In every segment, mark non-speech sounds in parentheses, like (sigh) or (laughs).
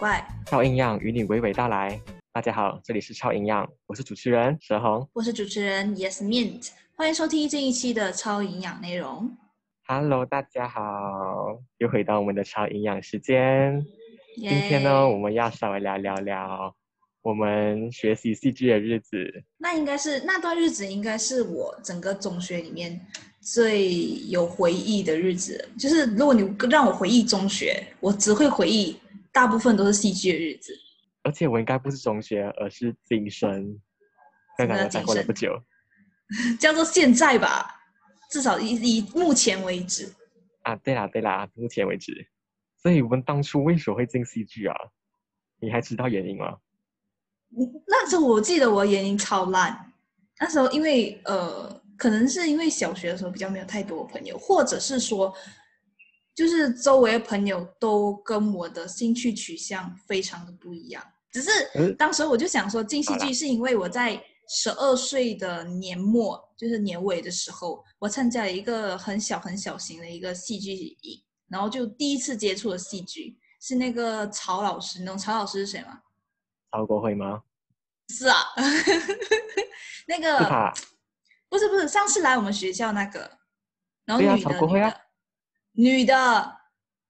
怪，超营养与你娓娓道来。大家好，这里是超营养，我是主持人佘红。我是主持人 Yes Mint，欢迎收听这一期的超营养内容。Hello，大家好，又回到我们的超营养时间。今天呢，我们要稍微聊聊聊我们学习戏剧的日子。那应该是那段日子，应该是我整个中学里面最有回忆的日子。就是如果你让我回忆中学，我只会回忆大部分都是戏剧的日子。而且我应该不是中学，而是今生，刚什么叫刚才过了不久 (laughs) 叫做现在吧，至少以以目前为止。啊。对啦对啦，目前为止。所以我们当初为什么会进戏剧啊？你还知道原因吗？那时候我记得我眼睛超烂，那时候因为呃，可能是因为小学的时候比较没有太多朋友，或者是说，就是周围的朋友都跟我的兴趣取向非常的不一样。只是嗯当时我就想说，进戏剧是因为我在十二岁的年末，就是年尾的时候，我参加了一个很小很小型的一个戏剧营，然后就第一次接触了戏剧，是那个曹老师，你懂曹老师是谁吗？曹国辉吗？是啊，(laughs) 那个。不是不是，上次来我们学校那个，然后女的、曹国辉啊女的，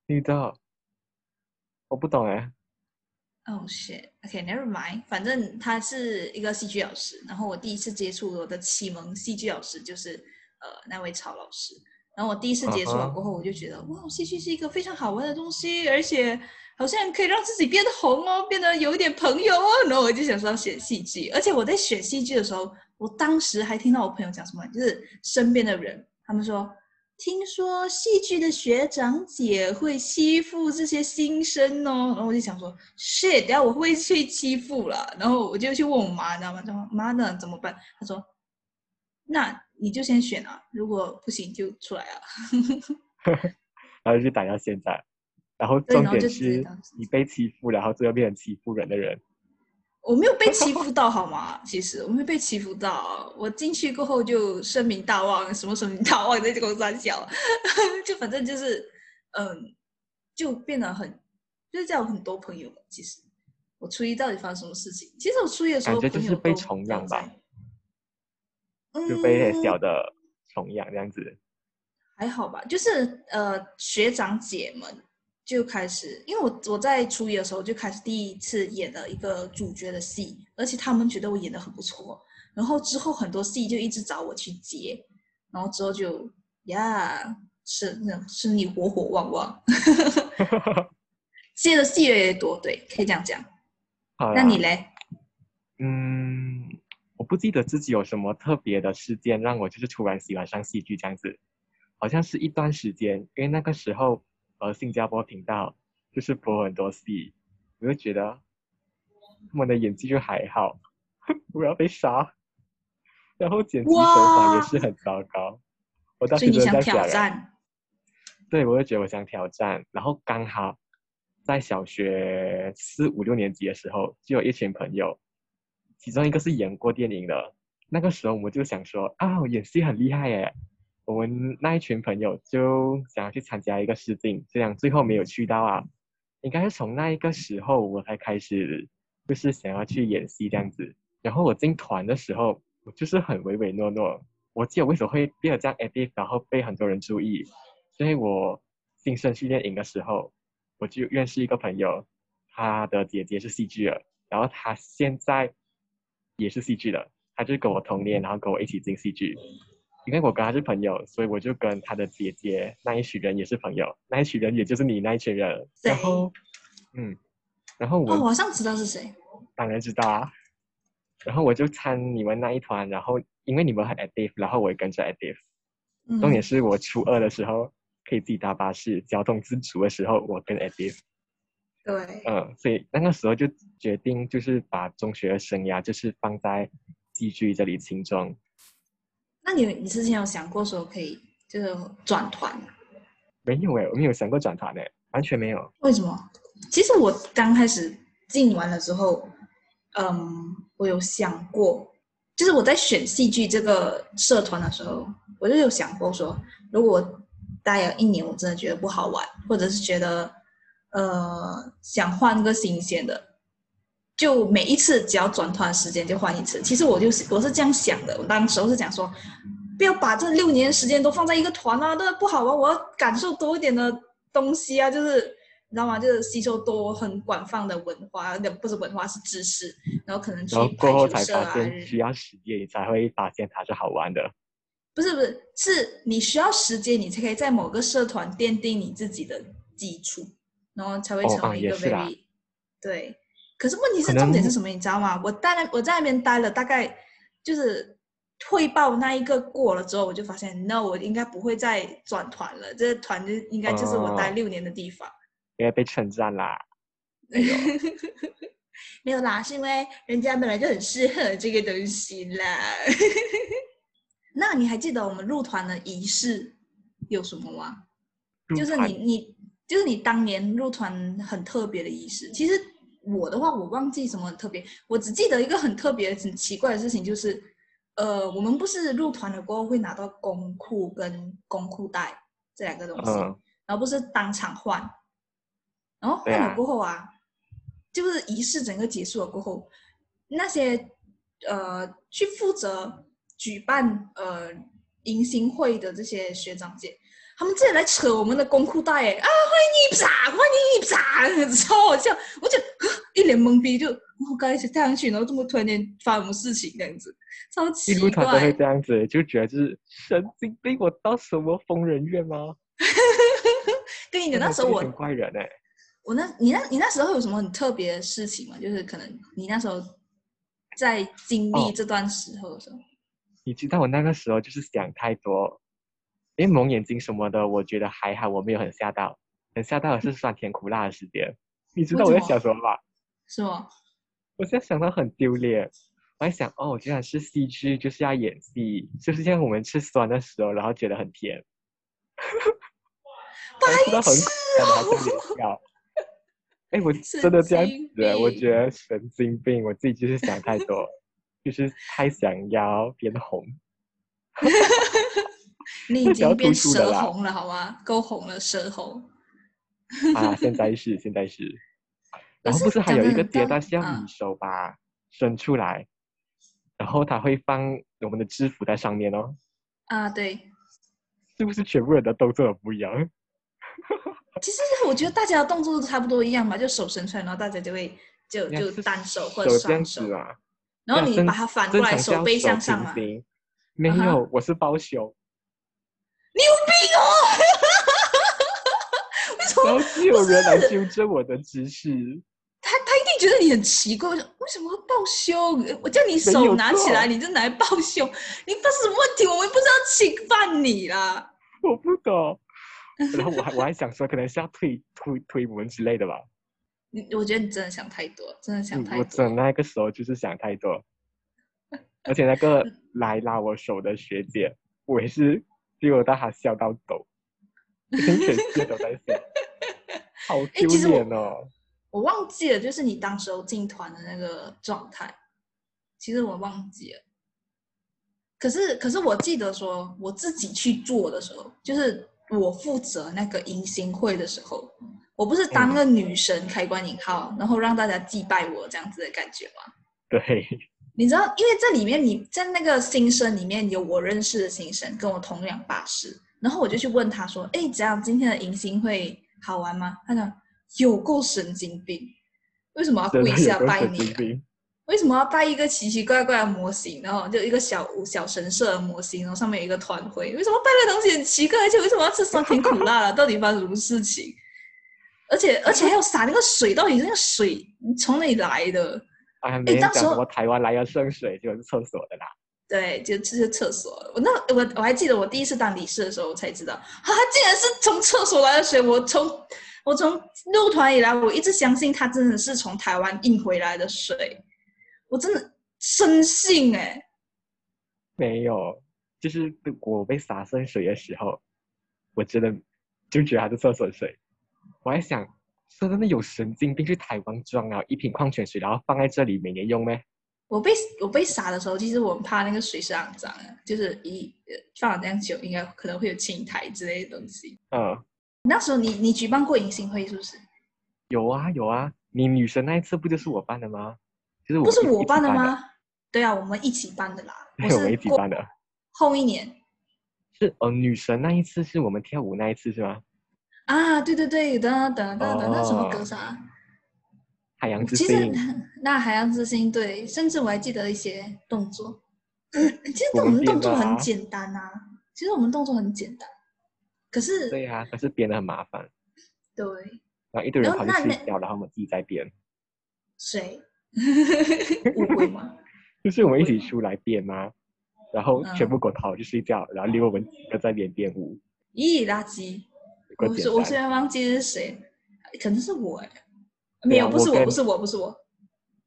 女的，我不懂哎。哦、shit，OK，never、mind，反正他是一个戏剧老师，然后我第一次接触我的启蒙戏剧老师就是呃那位曹老师，然后我第一次接触了过后，我就觉得哇，戏剧是一个非常好玩的东西，而且好像可以让自己变得红哦，变得有一点朋友哦，然后我就想说要选戏剧，而且我在选戏剧的时候，我当时还听到我朋友讲什么，就是身边的人他们说。听说戏剧的学长姐会欺负这些新生哦，然后我就想说，shit，等下我会不会被欺负了？然后我就去问我妈，你知道吗？她说妈呢怎么办？她说，那你就先选啊，如果不行就出来啊。(laughs) 然后就打到现在，然后重点就是你被欺负，然后最后变成欺负人的人。我没有被欺 (laughs) 负到好吗？其实我没有被欺负到，我进去过后就声名大望，什么声名大望在这个三小，(laughs) 就反正就是，嗯，就变得很，就是这样有很多朋友。其实我初一到底发生什么事情？其实我初一的时候感觉就是被朋友都都崇仰吧，就被嗯小的崇养这样子。还好吧，就是呃学长姐们就开始，因为我我在初一的时候就开始第一次演了一个主角的戏，而且他们觉得我演的很不错，然后之后很多戏就一直找我去接，然后之后就呀是那种是你火火旺旺，(laughs) 接的戏越来越多，对，可以这样讲。(laughs) 好那你嘞？嗯，我不记得自己有什么特别的事件让我就是突然喜欢上戏剧这样子，好像是一段时间，因为那个时候呃新加坡频道就是播很多戏，我就觉得他们的演技就还好，(laughs) 我要被杀，然后剪辑手法也是很糟糕，我当时真的这样挑想欸战？对，我就觉得我想挑战，然后刚好在小学四五六年级的时候，就有一群朋友，其中一个是演过电影的。那个时候我们就想说啊，我演戏很厉害耶！我们那一群朋友就想要去参加一个试镜，这样最后没有去到啊。应该是从那一个时候我才开始，就是想要去演戏这样子。然后我进团的时候，我就是很唯唯诺诺。我记得为什么会变得这样 active，然后被很多人注意，所以我新生训练营的时候，我就认识一个朋友，他的姐姐是戏剧的，然后他现在也是戏剧的，他就跟我同年，然后跟我一起进戏剧。因为我跟他是朋友，所以我就跟他的姐姐那一群人也是朋友，那一群人也就是你那一群人。然后，嗯，然后我哦，我好像知道是谁。当然知道啊。然后我就参你们那一团，然后因为你们很 active，然后我也跟着 active。嗯，重点是我初二的时候可以自己搭巴士，交通自主的时候，我跟 active，对，嗯，所以那个时候就决定就是把中学的生涯就是放在戏剧这里轻重。那你你之前有想过说可以就是转团？没有诶，我没有想过转团诶，完全没有。为什么？其实我刚开始进完了之后，嗯，我有想过，就是我在选戏剧这个社团的时候，我就有想过说，如果我待了一年，我真的觉得不好玩，或者是觉得呃想换个新鲜的，就每一次只要转团时间就换一次。其实我就是我是这样想的，我当时候是讲说，不要把这六年时间都放在一个团啊，那不好啊，我要感受多一点的东西啊，就是你知道吗？就是吸收多很广泛的文化，那不是文化是知识，然后可能去然后过后才发现需要时间，你才会发现它是好玩的。不是不是，是你需要时间，你才可以在某个社团奠定你自己的基础，然后才会成为一个 very、对。可是问题是重点是什么？你知道吗？我待那我在那边待了大概就是汇报那一个过了之后，我就发现，no，我应该不会再转团了。这个团就应该就是我待哦六年的地方。因为被称赞啦。(laughs) 没有啦，是因为人家本来就很适合这个东西啦。(laughs) 那你还记得我们入团的仪式有什么吗？就是你你就是你当年入团很特别的仪式。其实我的话，我忘记什么很特别，我只记得一个很特别、很奇怪的事情，就是呃，我们不是入团了过后会拿到工裤跟工裤带这两个东西，嗯然后不是当场换，然后换了过后啊，就是仪式整个结束了过后，那些呃去负责举办呃迎新会的这些学长姐，他们自己来扯我们的公裤带，哎啊，欢迎你，啪，欢迎你，啪，超好笑，我就啊一脸懵逼，就我刚一起跳上去，然后这么突然间发生什么事情这样子，超奇一入团都会怪。这样子，就觉得就是神经病，我到什么疯人院吗？对你讲那时候我怪人哎、我那你那你那时候有什么很特别的事情吗？就是可能你那时候在经历哦这段时候的时候，你知道我那个时候就是想太多，因为蒙眼睛什么的，我觉得还好，我没有很吓到，很吓到的是酸甜苦辣的时间。你知道我在为什么想什么吧？是吗？我现在想到很丢脸，我在想哦，居然是戏剧，就是要演戏，就是像我们吃酸的时候，然后觉得很甜，我知道很苦，还在脸笑。哎，我真的这样子欸，我觉得神经病，我自己就是想太多，(laughs) 就是太想要变红。(laughs) (laughs) 你已经变蛇突出的啦。红了好吗？够红了，舌红。啊，(laughs) 现在是现在是，然后不是还有一个讲得很到阶段是要嗯。你手把伸出来，然后他会放我们的制服在上面哦，啊，对，是不是全部人的动作都不一样？(laughs) 其实我觉得大家的动作都差不多一样吧，就手伸出来，然后大家就会就就单手或者双手子，啊，然后你把它反过来，手背向上没有，我是包胸，你有病哦！(laughs) 为什么然后就有人来纠正我的姿势。他他一定觉得你很奇怪，为什么会抱胸？我叫你手拿起来，你就拿来抱胸，你发生什么问题？我们不知道侵犯你啦？(laughs) 我不懂，然后我还我还想说，可能是要推推推我们之类的吧。你我觉得你真的想太多，真的想嗯我太多。真那个时候就是想太多，而且那个 (laughs) 来拉我手的学姐，我也是结果到她笑到抖，全世界都在笑，(laughs) 好丢脸哦。我忘记了，就是你当时候进团的那个状态，其实我忘记了。可是，可是我记得说，我自己去做的时候，就是我负责那个迎新会的时候，我不是当个女神开关引号，然后让大家祭拜我这样子的感觉吗？对，你知道，因为在里面你在那个新生里面有我认识的新生，跟我同样把式，然后我就去问他说：“哎，怎样？今天的迎新会好玩吗？”他讲有够神经病，为什么要跪下拜你啊？为什么要拜一个奇奇怪怪的模型？然后就一个小小神社的模型，然后上面有一个团徽，为什么拜的东西很奇怪？而且为什么要吃酸甜苦辣的？到底发生什么事情？而且而且还有洒那个水，到底那个水从哪里来的？啊，没人当时候讲什么台湾来的圣水就是厕所的啦。对，就这是厕所。我那我我还记得我第一次当理事的时候，我才知道，啊，竟然是从厕所来的水。我从我从入团以来，我一直相信它真的是从台湾运回来的水，我真的深信哎、没有，就是我被洒圣水的时候，我真的就觉得它是厕所水。我还想，说真的有神经病去台湾装啊一瓶矿泉水，然后放在这里每年用咩？我被我被杀的时候，其实我很怕那个水是肮脏的，就是一呃放了这样久，应该可能会有青苔之类的东西。嗯，那时候你你举办过迎新会是不是？有啊有啊，你女神那一次不就是我办的吗？就是我不是我办的？吗？对啊，我们一起办的啦。对，(laughs) 我们一起办的。后一年是哦，女神那一次是我们跳舞那一次是吗？啊，对对对，等等等等，那什么歌哦。啥？海洋之其实星，(laughs) 那海洋之心对，甚至我还记得一些动作。其实我们动作很简单啊，其实我们动作很简单，可是对呀、可是编的很麻烦，对。然后一堆人跑去睡觉，然后我们自己在编，谁？(laughs) 误会吗？(laughs) 就是我们一起出来编吗，然后嗯。全部给我逃去睡觉，然后留我们几个在边编舞，咦，垃圾！我是我虽。然忘记是谁，可能是我哎，对没有，不是我，不是我，不是我，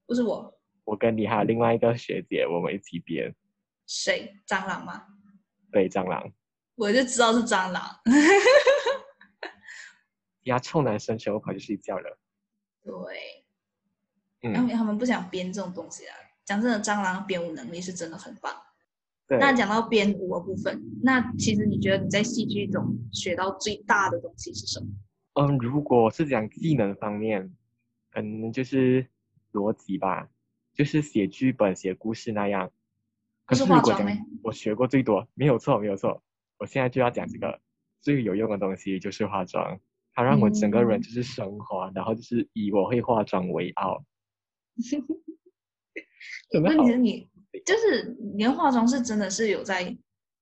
不是我，我跟你还有另外一个学姐，我们一起编，谁？蟑螂吗？对蟑螂，我就知道是蟑螂。(laughs) 其他臭男生全部跑去睡觉了。对，嗯，因为他们不想编这种东西啊。讲真的，蟑螂编舞能力是真的很棒。对，那讲到编舞的部分，那其实你觉得你在戏剧中学到最大的东西是什么？嗯，如果是讲技能方面，可能就是逻辑吧，就是写剧本、写故事那样。可是是如果讲我学过最多，没有错，没有错。我现在就要讲这个最有用的东西，就是化妆。它让我整个人嗯就是升华，然后就是以我会化妆为傲。真的好问题是你就是你的化妆是真的是有在，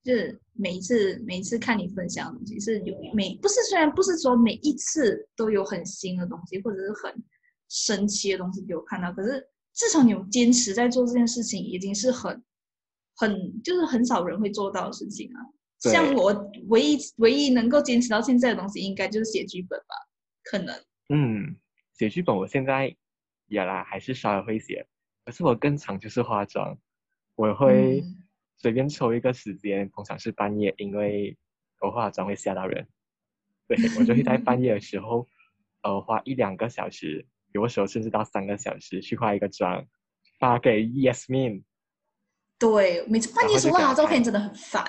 就是每一次每一次看你分享的东西是有每不是虽然不是说每一次都有很新的东西或者是很神奇的东西给我看到，可是至少你有坚持在做这件事情，已经是很很就是很少人会做到的事情啊。像我唯一唯一能够坚持到现在的东西，应该就是写剧本吧，可能。嗯，写剧本我现在也啦，还是稍微会写，可是我更常就是化妆，我会嗯随便抽一个时间，通常是半夜，因为我化妆会吓到人，对我就会在半夜的时候，(laughs) 呃，花一两个小时，有的时候甚至到三个小时去化一个妆，发给 Yasmin，对，每次半夜时候画就给他看照片真的很烦。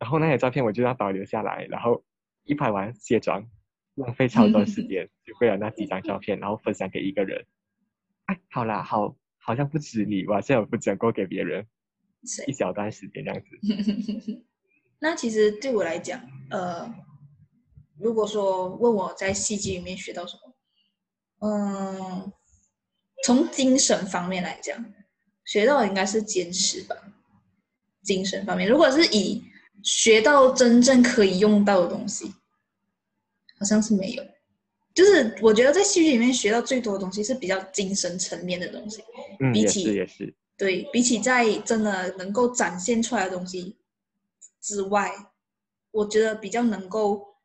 然后那些照片我就要保留下来，然后一拍完卸妆，浪费超多时间，就为了那几张照片，然后分享给一个人。哎，好啦，好，好像不止你，我好像有分享过给别人谁一小段时间这样子。(laughs) 那其实对我来讲，呃，如果说问我在戏剧里面学到什么，嗯，从精神方面来讲，学到的应该是坚持吧。精神方面，如果是以学到真正可以用到的东西，好像是没有。就是我觉得在戏剧里面学到最多的东西是比较精神层面的东西。嗯，也比起是也是，对比起在真的能够展现出来的东西之外，我觉得比较能够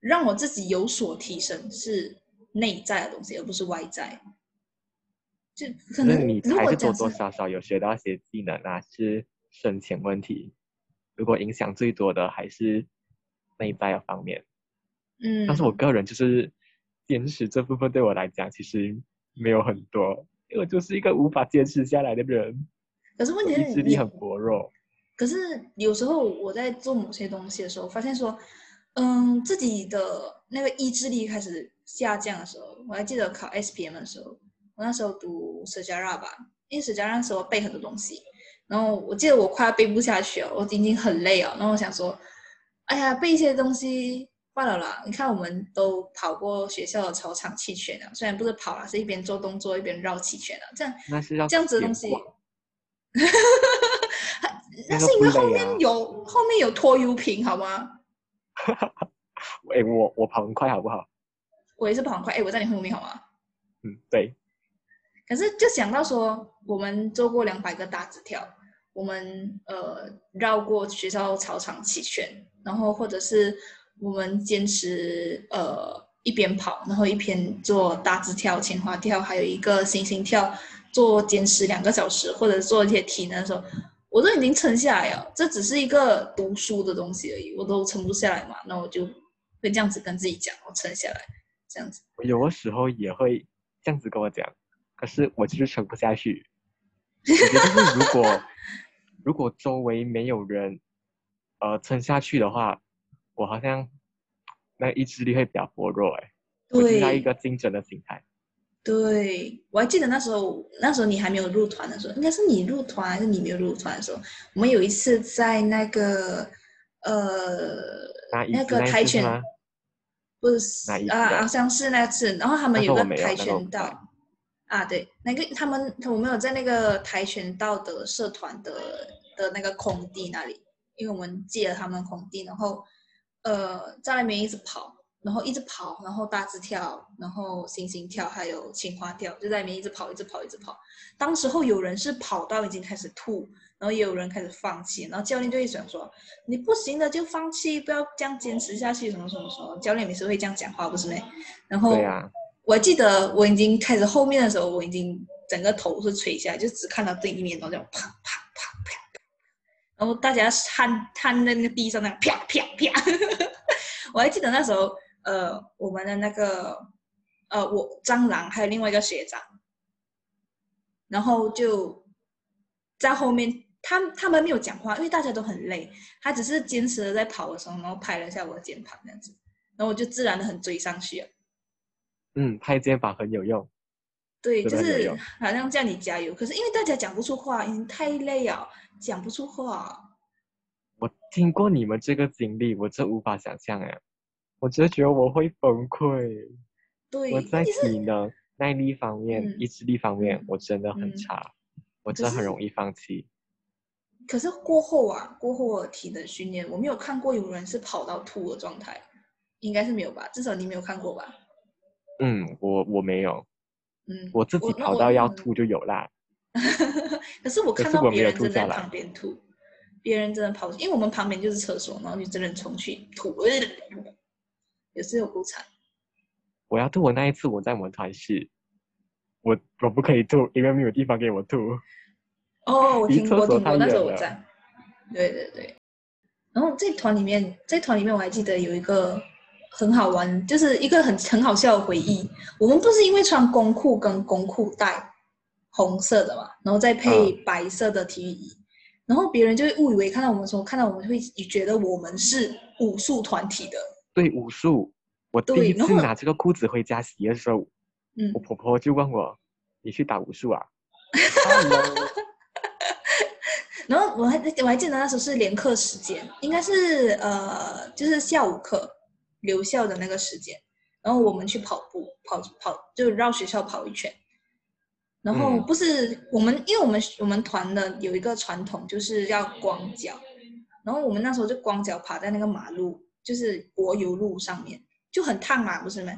让我自己有所提升是内在的东西，而不是外在。就可能你如还是多多少少有学到一些技能啊，是深浅问题。如果影响最多的还是内在的方面，嗯，但是我个人就是坚持这部分对我来讲其实没有很多，因为我就是一个无法坚持下来的人，可是问题是你意志力很薄弱。可是有时候我在做某些东西的时候，发现说，嗯，自己的那个意志力开始下降的时候，我还记得考 SPM 的时候，我那时候读 s e j a r a 吧，因为 s e j a r a 那时候背很多东西，然后我记得我快要背不下去了，我已经很累了，然后我想说，哎呀，背一些东西罢了啦。你看我们都跑过学校的操场弃权了，虽然不是跑了，是一边做动作一边绕弃权了，这样那是要这样子的东西那那个是因为后面有、后面有拖油瓶，好吗？哎，我我跑很快好不好？我也是跑很快，哎，我在你后面好吗？嗯，对，可是就想到说，我们做过两百个大纸条，我们呃绕过学校操场弃权，然后或者是我们坚持呃一边跑，然后一边做大字跳、前花跳，还有一个星星跳，做坚持两个小时，或者做一些体能的时候，我都已经撑下来了。这只是一个读书的东西而已，我都撑不下来嘛，那我就会这样子跟自己讲，我撑下来，这样子。我有的时候也会这样子跟我讲，可是我就是撑不下去。我觉得是如果如果周围没有人呃撑下去的话，我好像那意志力会比较薄弱哎。我进到一个精准的心态。对，我还记得那时候，那时候你还没有入团的时候，应该是你入团还是你没有入团的时候，我们有一次在那个呃那个跆拳？不是啊啊，好像是那次，然后他们有个跆拳道啊，对，那个他们我们有在那个跆拳道的社团的的那个空地那里，因为我们借了他们空地，然后呃在那边一直跑，然后一直跑，然后大字跳，然后星星跳，还有青花跳，就在里面一直跑，一直跑，一直跑。当时候有人是跑到已经开始吐，然后也有人开始放弃，然后教练就会想说：“你不行的就放弃，不要这样坚持下去，什么什么什么。”教练每次会这样讲话，不是没？然后对呀、我记得我已经开始后面的时候，我已经整个头是垂下来，就只看到对面，然后这样啪啪啪啪，然后大家瘫瘫在那个地上那样啪啪啪。(laughs) 我还记得那时候，呃，我们的那个呃，我蟑螂还有另外一个学长，然后就在后面，他他们没有讲话，因为大家都很累，他只是坚持的在跑的时候，然后拍了一下我的肩膀这样子，然后我就自然的很追上去了。嗯，拍肩膀很有用。对，就是好像叫你加油，可是因为大家讲不出话，已经太累了，讲不出话。我听过你们这个经历，我真无法想象哎，我真的觉得我会崩溃。对，我在体能、耐力方面、嗯意志力方面嗯，我真的很嗯差，我真的很容易放弃。可是过后啊，过后我体能训练，我没有看过有人是跑到吐的状态，应该是没有吧？至少你没有看过吧？嗯，我我没有，嗯，我自己跑到要嗯吐就有啦。(laughs) 可是我看到别人正在旁边吐，别人真的跑，因为我们旁边就是厕所，然后就真的冲去吐，也是有够惨。我要吐，我那一次我在我们团室，我我不可以吐，因为没有地方给我吐。哦，我 (laughs) 听过，听过，那时候我在。对对对。然后这团里面，这团里面我还记得有一个很好玩，就是一个很很好笑的回忆。我们不是因为穿工裤跟工裤带红色的嘛，然后再配白色的体育衣，然后别人就会误以为看到我们的时候，看到我们会觉得我们是武术团体的。对武术，我第一对然后次拿这个裤子回家洗的时候，嗯我，婆婆就问我：“你去打武术啊 Hello？” (laughs) 然后我还我还记得那时候是连课时间，应该是呃就是下午课留校的那个时间，然后我们去跑步，跑跑就绕学校跑一圈。然后嗯不是我们，因为我们我们团的有一个传统，就是要光脚，然后我们那时候就光脚爬在那个马路，就是柏油路上面，就很烫嘛，不是吗？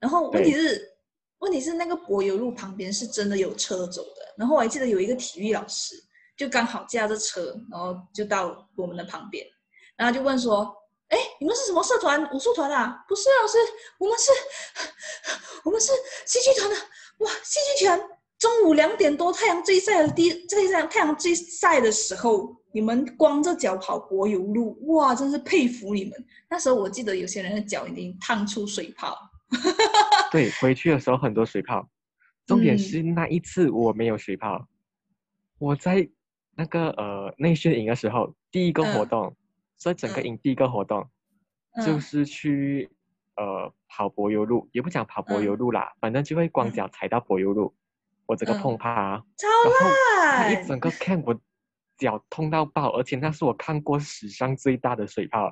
然后问题是，问题是那个柏油路旁边是真的有车走的，然后我还记得有一个体育老师，就刚好驾着车，然后就到我们的旁边，然后就问说：“哎，你们是什么社团？武术团啊？不是，老师，我们是，(laughs) 我们是戏剧团的。哇，戏剧团中午两点多太阳最晒的地，最晒太阳最晒的时候，你们光着脚跑柏油路，哇，真是佩服你们。那时候我记得有些人的脚已经烫出水泡。(laughs) 对，回去的时候很多水泡。重点嗯。是那一次我没有水泡，我在那个呃内训营的时候，第一个活嗯。动，所以整个嗯。营第一个活动就嗯是去呃跑柏油路，也不讲跑柏油路啦，反正就会光嗯脚踩到柏油路，我整个嗯碰趴，超然后那一烂整个看我脚痛到爆，而且那是我看过史上最大的水泡，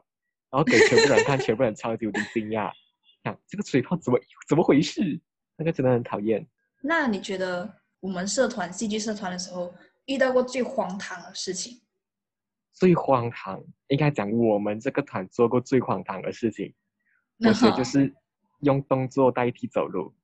然后给全部人看，全部人超级无敌惊讶，看这个水泡怎么怎么回事？那个真的很讨厌。那你觉得我们社团戏剧社团的时候遇到过最荒唐的事情？最荒唐，应该讲我们这个团做过最荒唐的事情，我觉得就是用动作代替走路，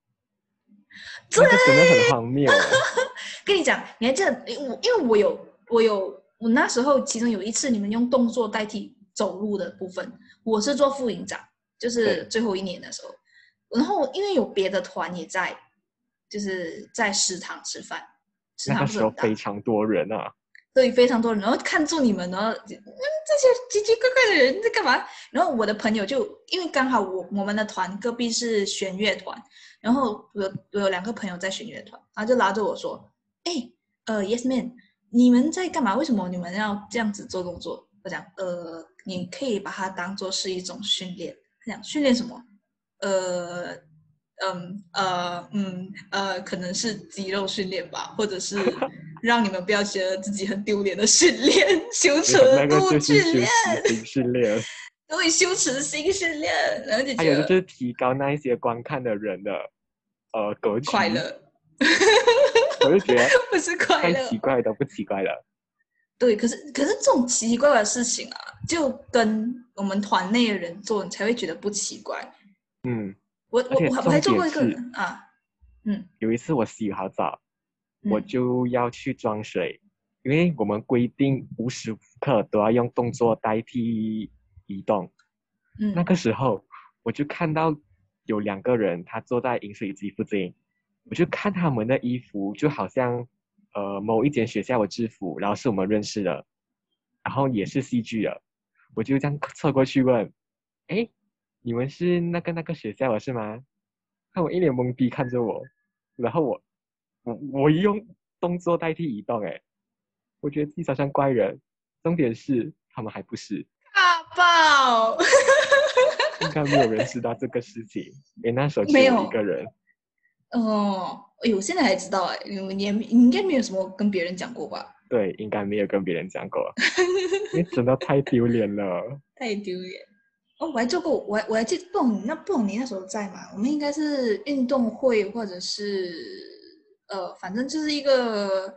那个真的很荒谬。(laughs) 跟你讲，你还记得我？因为我有我有我那时候其中有一次你们用动作代替走路的部分，我是做副营长，就是最后一年的时候，然后因为有别的团也在，就是在食堂吃饭，食那个时候非常多人啊，对，非常多人，然后看住你们，然后嗯，这些奇奇怪怪的人在干嘛？然后我的朋友就因为刚好我我们的团隔壁是弦乐团，然后我有我有两个朋友在巡乐团，然后就拉着我说：“哎，呃，Yes Man，你们在干嘛？为什么你们要这样子做动作？”我讲：“呃，你可以把它当做是一种训练。”他讲：“训练什么？”呃，嗯呃嗯呃，可能是肌肉训练吧，或者是让你们不要觉得自己很丢脸的训练，(laughs) 羞耻那个度就是训练，训练，对，羞耻心训练，然后就还有就是提高那一些观看的人的呃格局。快，乐，我就觉得 (laughs) 不是快太乐奇。怪都不奇怪了。对，可是可是这种奇奇怪怪的事情啊，就跟我们团内的人做，你才会觉得不奇怪。嗯，我我我还做过一个啊，嗯，有一次我洗好澡，我嗯就要去装水，因为我们规定无时无刻都要用动作代替移动。嗯那个时候我就看到有两个人，他坐在饮水机附近，我就看他们的衣服就好像呃某一间学校的制服，然后是我们认识的，然后也是戏剧的，我就这样侧过去问，哎，你们是那个那个学校的是吗？他们一脸懵逼看着我，然后我我我用动作代替移动，哎，我觉得自己好像怪人，重点是他们还不是。大爆，(laughs) 应该没有人知道这个事情，因为那时候只没有有一个人。哦，哎呦，我现在才知道哎，你你应该没有什么跟别人讲过吧？对，应该没有跟别人讲过，因为真的太丢脸了。(laughs) 太丢脸。哦，我还做过，我还我还记得，不懂那不懂你那时候在吗？我们应该是运动会或者是呃，反正就是一个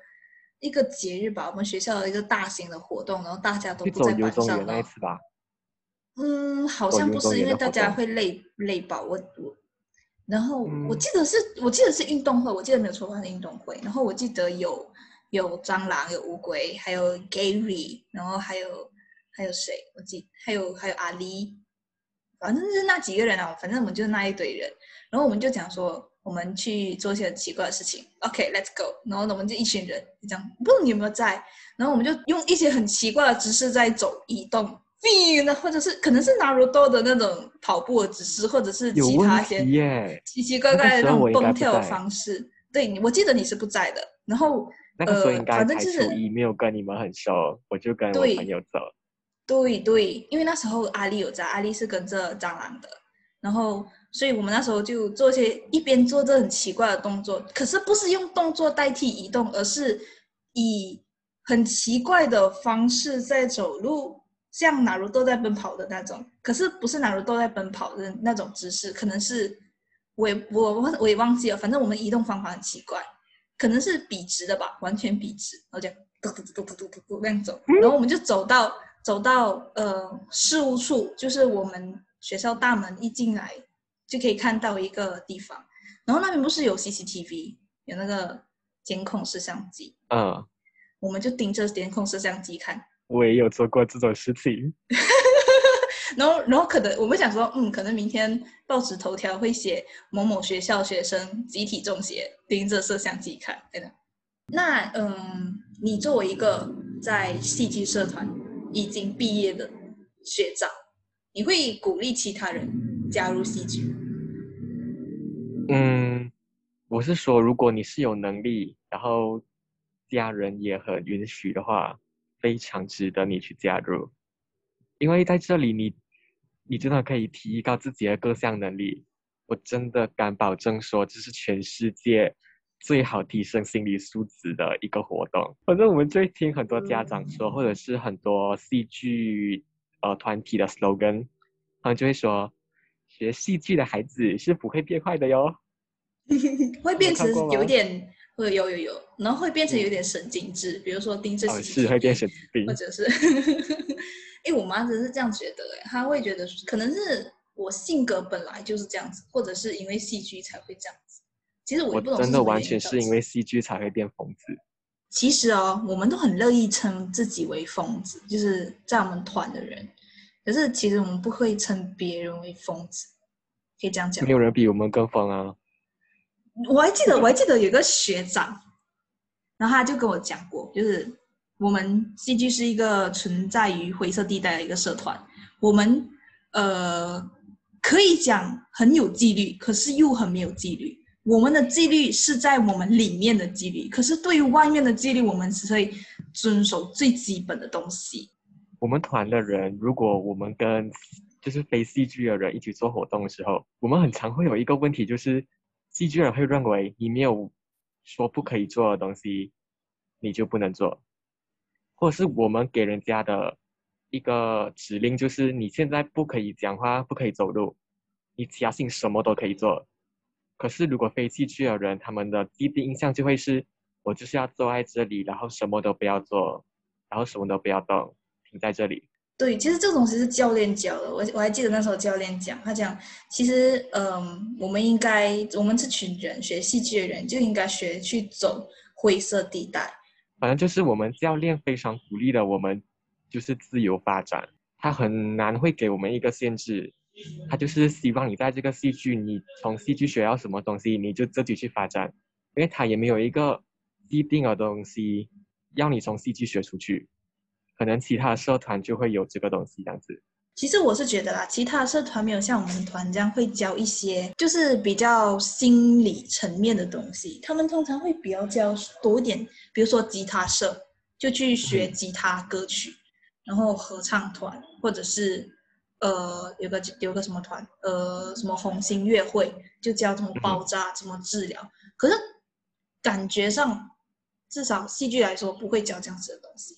一个节日吧，我们学校的一个大型的活动，然后大家都不在班上游中园那一。次吧，嗯，好像不是，因为大家会累累爆我我。然后我嗯记得是，我记得是运动会，我记得没有错的话是运动会。然后我记得有有蟑螂，有乌龟，还有 Gary，然后还有还有谁？我记还有还有阿狸，反正就是那几个人啊，反正我们就是那一堆人。然后我们就讲说，我们去做一些很奇怪的事情。OK，let's、go。然后呢，我们就一群人就这样，不知道你有没有在？然后我们就用一些很奇怪的姿势在走移动。那或者是可能是 Naruto 的那种跑步的姿势，或者是其他一些。奇奇怪怪的那种蹦跳的方式。对，你我记得你是不在的。然后那个时候呃应该才反正就是初一，没有跟你们很熟，我就跟我对朋友走。对对，因为那时候阿丽有在，阿丽是跟着蟑螂的，然后所以我们那时候就做一些一边做着很奇怪的动作，可是不是用动作代替移动，而是以很奇怪的方式在走路，像哪如都在奔跑的那种，可是不是哪如都在奔跑的那种姿势，可能是我也我我我也忘记了，反正我们移动方法很奇怪，可能是笔直的吧，完全笔直，然后这样嘟嘟嘟嘟嘟嘟嘟那样走，然后我们就走到走到呃事务处，就是我们学校大门一进来就可以看到一个地方，然后那边不是有 CCTV 有那个监控摄像机，嗯，我们就盯着监控摄像机看，我也有做过这种事情。(laughs) 然后然后可能我们想说，嗯，可能明天报纸头条会写某某学校学生集体中邪，盯着摄像机看，对的。那嗯，你作为一个在戏剧社团已经毕业的学长，你会鼓励其他人加入戏剧？嗯，我是说，如果你是有能力，然后家人也很允许的话，非常值得你去加入，因为在这里你，你真的可以提高自己的各项能力。我真的敢保证说，这是全世界最好提升心理素质的一个活动。反正我们就会听很多家长说，或者是很多戏剧呃团体的 slogan，他们就会说，学戏剧的孩子是不会变坏的哟。(laughs) 会变成有点，会有有有，然后会变成有点神经质，比如说盯着哦，CCTV 是会变神经病或。者是，(laughs) 哎，我妈真是这样觉得，哎，她会觉得可能是我性格本来就是这样子，或者是因为戏剧才会这样子。其实我不懂真的完全是因为戏剧才会变疯子。其实哦，我们都很乐意称自己为疯子，就是在我们团的人。可是其实我们不会称别人为疯子，可以这样讲没。有人比我们更疯啊！我还记得，我还记得有个学长，然后他就跟我讲过，就是我们戏剧是一个存在于灰色地带的一个社团，我们呃可以讲很有纪律，可是又很没有纪律。我们的纪律是在我们里面的纪律，可是对于外面的纪律，我们只会遵守最基本的东西。我们团的人，如果我们跟就是非戏剧的人一起做活动的时候，我们很常会有一个问题，就是戏剧人会认为你没有说不可以做的东西，你就不能做，或者是我们给人家的一个指令，就是你现在不可以讲话，不可以走路，你其他事情什么都可以做。可是如果非戏剧的人，他们的第一印象就会是，我就是要坐在这里，然后什么都不要做，然后什么都不要动，停在这里。对，其实这个东西是教练教的。我我还记得那时候教练讲，他讲，其实，嗯，我们应该，我们这群人学戏剧的人就应该学去走灰色地带。反正就是我们教练非常鼓励的，我们就是自由发展，他很难会给我们一个限制，他就是希望你在这个戏剧，你从戏剧学到什么东西，你就自己去发展，因为他也没有一个既定的东西要你从戏剧学出去。可能其他的社团就会有这个东西这样子。其实我是觉得啦，其他的社团没有像我们团这样会教一些，就是比较心理层面的东西。他们通常会比较教多一点，比如说吉他社就去学吉他歌曲，然后合唱团或者是呃有个有个什么团，呃什么红星乐会就教怎么包扎、怎么治疗。可是感觉上，至少戏剧来说不会教这样子的东西。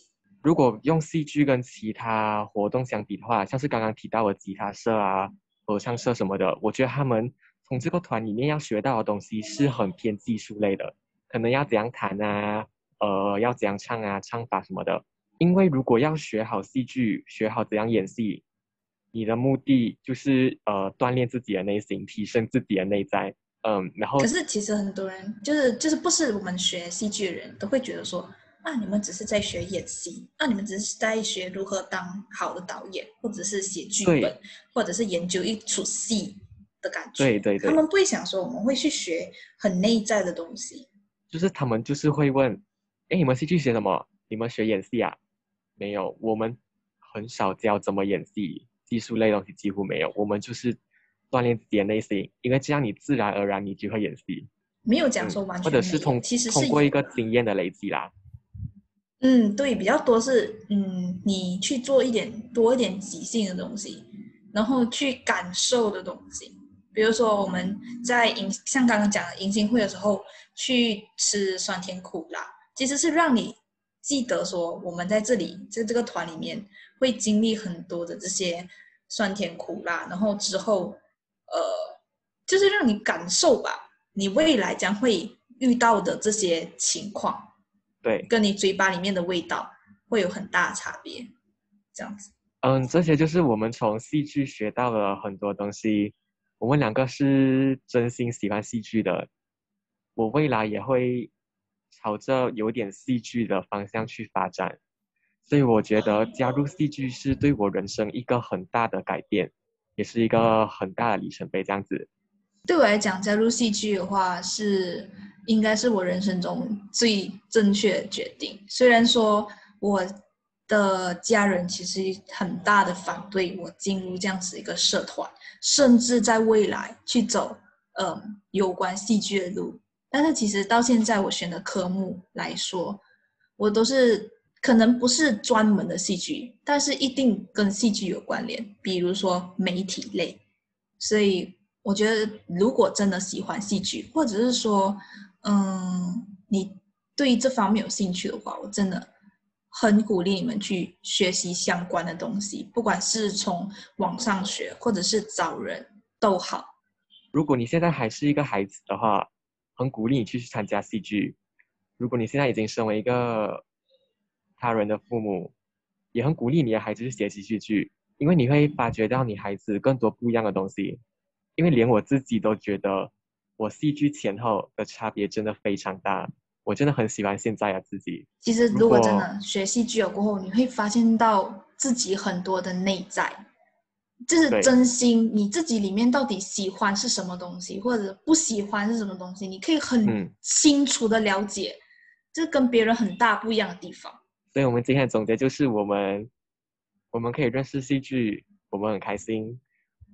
如果用戏剧跟其他活动相比的话，像是刚刚提到的吉他社啊、合唱社什么的，我觉得他们从这个团里面要学到的东西是很偏技术类的，可能要怎样弹啊，呃，要怎样唱啊，唱法什么的。因为如果要学好戏剧，学好怎样演戏，你的目的就是呃锻炼自己的内心，提升自己的内在，嗯，然后。可是其实很多人就是就是不是我们学戏剧的人都会觉得说。那你们只是在学演戏，那你们只是在学如何当好的导演，或者是写剧本，或者是研究一出戏的感觉。对对对。他们不会想说我们会去学很内在的东西。就是他们就是会问，哎，你们戏剧学什么？你们学演戏啊？没有，我们很少教怎么演戏，技术类东西几乎没有。我们就是锻炼自己的内心，因为这样你自然而然你就会演戏。没有讲说完全。或者是通其实通过一个经验的累积啦。嗯，对，比较多是嗯，你去做一点多一点即兴的东西，然后去感受的东西。比如说我们在迎像刚刚讲的迎新会的时候，去吃酸甜苦辣，其实是让你记得说我们在这里在这个团里面会经历很多的这些酸甜苦辣，然后之后呃，就是让你感受吧，你未来将会遇到的这些情况。对，跟你嘴巴里面的味道会有很大的差别，这样子。嗯，这些就是我们从戏剧学到了很多东西。我们两个是真心喜欢戏剧的，我未来也会朝着有点戏剧的方向去发展。所以我觉得加入戏剧是对我人生一个很大的改变，也是一个很大的里程碑。这样子，对我来讲，加入戏剧的话是。应该是我人生中最正确的决定。虽然说我的家人其实很大的反对我进入这样子一个社团，甚至在未来去走嗯有关戏剧的路，但是其实到现在我选的科目来说，我都是可能不是专门的戏剧，但是一定跟戏剧有关联，比如说媒体类。所以我觉得，如果真的喜欢戏剧，或者是说，嗯，你对这方面有兴趣的话，我真的很鼓励你们去学习相关的东西，不管是从网上学，或者是找人都好。如果你现在还是一个孩子的话，很鼓励你去参加戏剧。如果你现在已经身为一个他人的父母，也很鼓励你的孩子去学习戏剧，因为你会发掘到你孩子更多不一样的东西。因为连我自己都觉得。我戏剧前后的差别真的非常大，我真的很喜欢现在的自己。其实，如果真的学戏剧了过后，你会发现到自己很多的内在，就是真心你自己里面到底喜欢是什么东西，或者不喜欢是什么东西，你可以很清楚的了解，这跟别人很大不一样的地方。所以我们今天的总结就是，我们我们可以认识戏剧，我们很开心，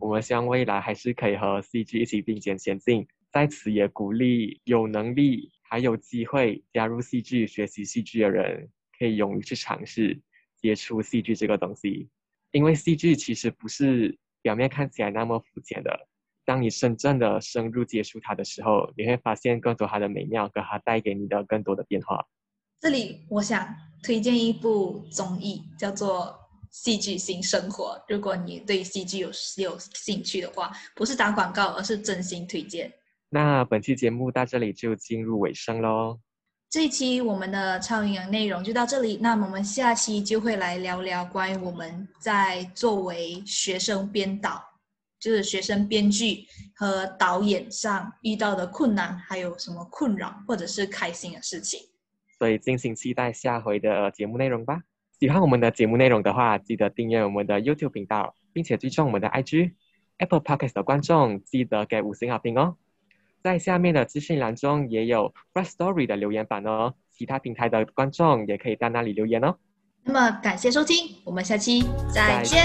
我们希望未来还是可以和戏剧一起并肩前进。在此也鼓励有能力还有机会加入戏剧、学习戏剧的人，可以勇于去尝试接触戏剧这个东西。因为戏剧其实不是表面看起来那么肤浅的。当你真正的深入接触它的时候，你会发现更多它的美妙，跟它带给你的更多的变化。这里我想推荐一部综艺，叫做《戏剧性生活》。如果你对戏剧有有兴趣的话，不是打广告，而是真心推荐。那本期节目到这里就进入尾声喽。这一期我们的超营养内容就到这里，那么我们下期就会来聊聊关于我们在作为学生编导，就是学生编剧和导演上遇到的困难，还有什么困扰或者是开心的事情。所以敬请期待下回的节目内容吧。喜欢我们的节目内容的话，记得订阅我们的 YouTube 频道，并且追踪我们的 IG Apple Podcast 的观众，记得给五星好评哦。在下面的资讯栏中也有 Bright Story 的留言板哦，其他平台的观众也可以在那里留言哦。那么感谢收听，我们下期再见。